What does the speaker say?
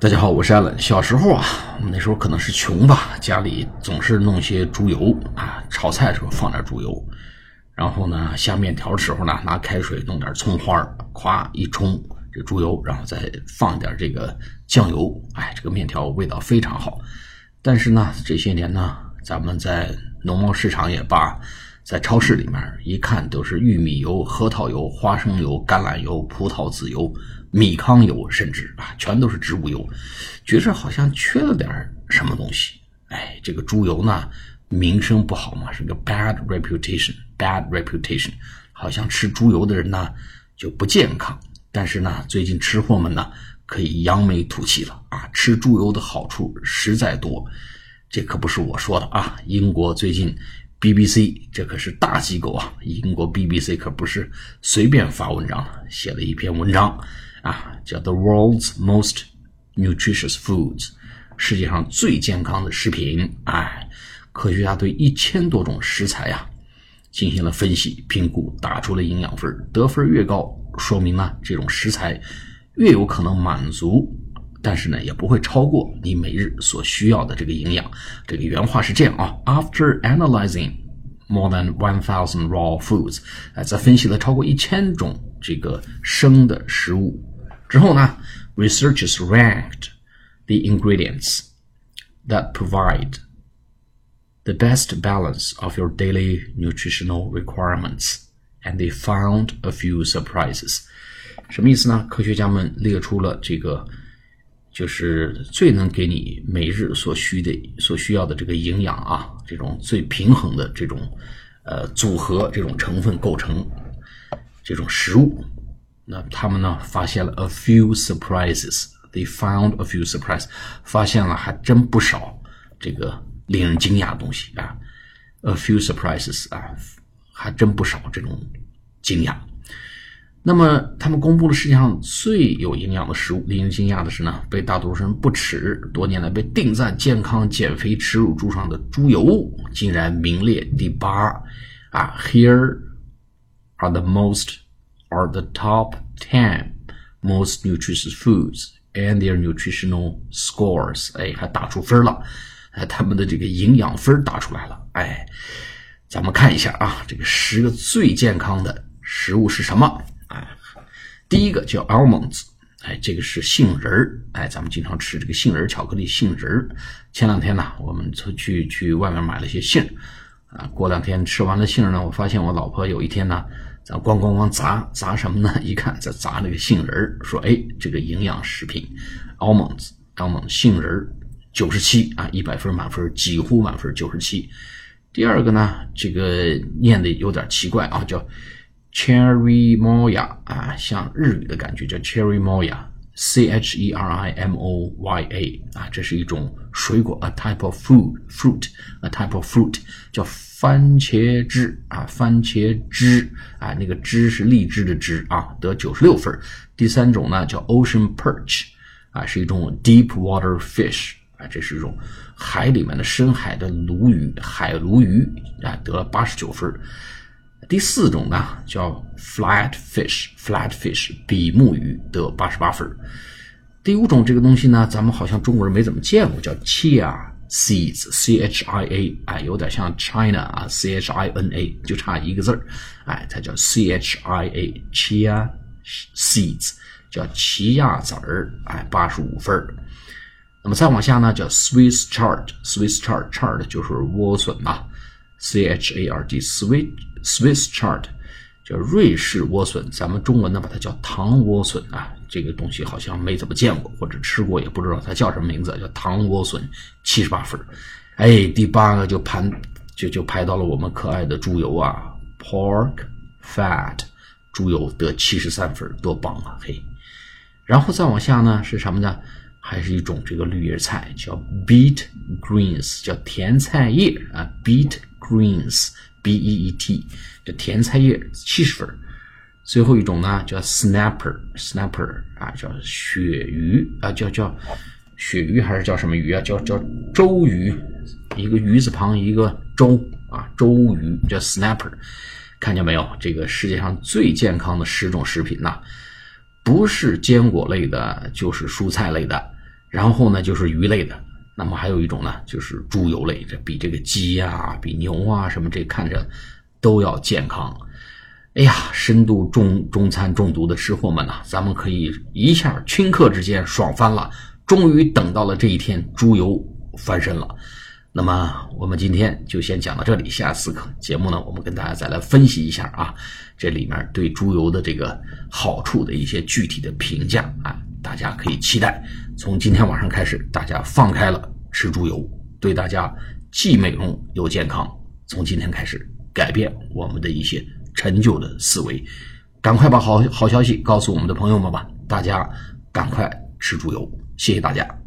大家好，我是艾伦。小时候啊，我们那时候可能是穷吧，家里总是弄些猪油啊，炒菜的时候放点猪油，然后呢下面条的时候呢，拿开水弄点葱花，咵一冲这猪油，然后再放点这个酱油，哎，这个面条味道非常好。但是呢，这些年呢，咱们在农贸市场也罢，在超市里面一看都是玉米油、核桃油、花生油、橄榄油、葡萄籽油。米糠油，甚至啊，全都是植物油，觉着好像缺了点什么东西。哎，这个猪油呢，名声不好嘛，是个 bad reputation，bad reputation，好像吃猪油的人呢就不健康。但是呢，最近吃货们呢可以扬眉吐气了啊，吃猪油的好处实在多。这可不是我说的啊，英国最近 BBC 这可是大机构啊，英国 BBC 可不是随便发文章的，写了一篇文章。啊，叫 The World's Most Nutritious Foods，世界上最健康的食品。哎，科学家对一千多种食材呀进行了分析评估，打出了营养分，得分越高，说明呢这种食材越有可能满足，但是呢也不会超过你每日所需要的这个营养。这个原话是这样啊：After analyzing more than one thousand raw foods，哎，在分析了超过一千种这个生的食物。之后呢，researchers ranked the ingredients that provide the best balance of your daily nutritional requirements, and they found a few surprises. 什么意思呢？科学家们列出了这个，就是最能给你每日所需的、所需要的这个营养啊，这种最平衡的这种呃组合、这种成分构成这种食物。那他们呢发现了 a few surprises，they found a few surprises，发现了还真不少这个令人惊讶的东西啊，a few surprises 啊，还真不少这种惊讶。那么他们公布了世界上最有营养的食物，令人惊讶的是呢，被大多数人不耻，多年来被定在健康减肥耻辱柱上的猪油，竟然名列第八啊！Here are the most are the top 10 most nutritious foods and their nutritional scores。哎，还打出分了，哎，他们的这个营养分打出来了。哎，咱们看一下啊，这个十个最健康的食物是什么？哎，第一个叫 almonds，哎，这个是杏仁儿。哎，咱们经常吃这个杏仁巧克力、杏仁儿。前两天呢，我们出去去外面买了些杏，啊，过两天吃完了杏呢，我发现我老婆有一天呢。咱咣咣咣砸砸什么呢？一看在砸那个杏仁儿说哎，这个营养食品，almonds，almond 杏仁儿九十七啊，一百分满分几乎满分九十七。第二个呢，这个念的有点奇怪啊，叫 cherry moya 啊，像日语的感觉，叫 cherry moya，c h e r i m o y a 啊，这是一种水果，a type of fruit，fruit，a type of fruit，叫。番茄汁啊，番茄汁啊，那个汁是荔枝的汁啊，得九十六分。第三种呢叫 Ocean Perch 啊，是一种 deep water fish 啊，这是一种海里面的深海的鲈鱼，海鲈鱼啊，得了八十九分。第四种呢叫 Flat Fish，Flat Fish 比目鱼得八十八分。第五种这个东西呢，咱们好像中国人没怎么见过，叫 Chia。Seeds, C H I A，哎，有点像 China 啊，C H I N A，就差一个字儿，哎，它叫 C H I A，Chia seeds，叫奇亚籽儿，哎，八十五分儿。那么再往下呢，叫 Swiss chard，Swiss chard，chard 就是莴笋嘛，C H A R D，Swiss Swiss chard。叫瑞士莴笋，咱们中文呢把它叫糖莴笋啊。这个东西好像没怎么见过，或者吃过也不知道它叫什么名字，叫糖莴笋，七十八分。哎，第八个就排就就排到了我们可爱的猪油啊，pork fat，猪油得七十三分，多棒啊！嘿，然后再往下呢是什么呢？还是一种这个绿叶菜，叫 beet greens，叫甜菜叶啊，beet greens。B E E T，这甜菜叶七十分最后一种呢叫 snapper，snapper 啊，叫鳕鱼啊，叫叫鳕鱼还是叫什么鱼啊？叫叫周鱼，一个鱼字旁一个周啊，周鱼叫 snapper。看见没有？这个世界上最健康的十种食品呐，不是坚果类的，就是蔬菜类的。然后呢就是鱼类的，那么还有一种呢就是猪油类，这比这个鸡呀、比牛啊什么这看着都要健康。哎呀，深度中中餐中毒的吃货们呐，咱们可以一下顷刻之间爽翻了，终于等到了这一天，猪油翻身了。那么我们今天就先讲到这里，下次节目呢，我们跟大家再来分析一下啊，这里面对猪油的这个好处的一些具体的评价啊，大家可以期待。从今天晚上开始，大家放开了吃猪油，对大家既美容又健康。从今天开始，改变我们的一些陈旧的思维，赶快把好好消息告诉我们的朋友们吧，大家赶快吃猪油，谢谢大家。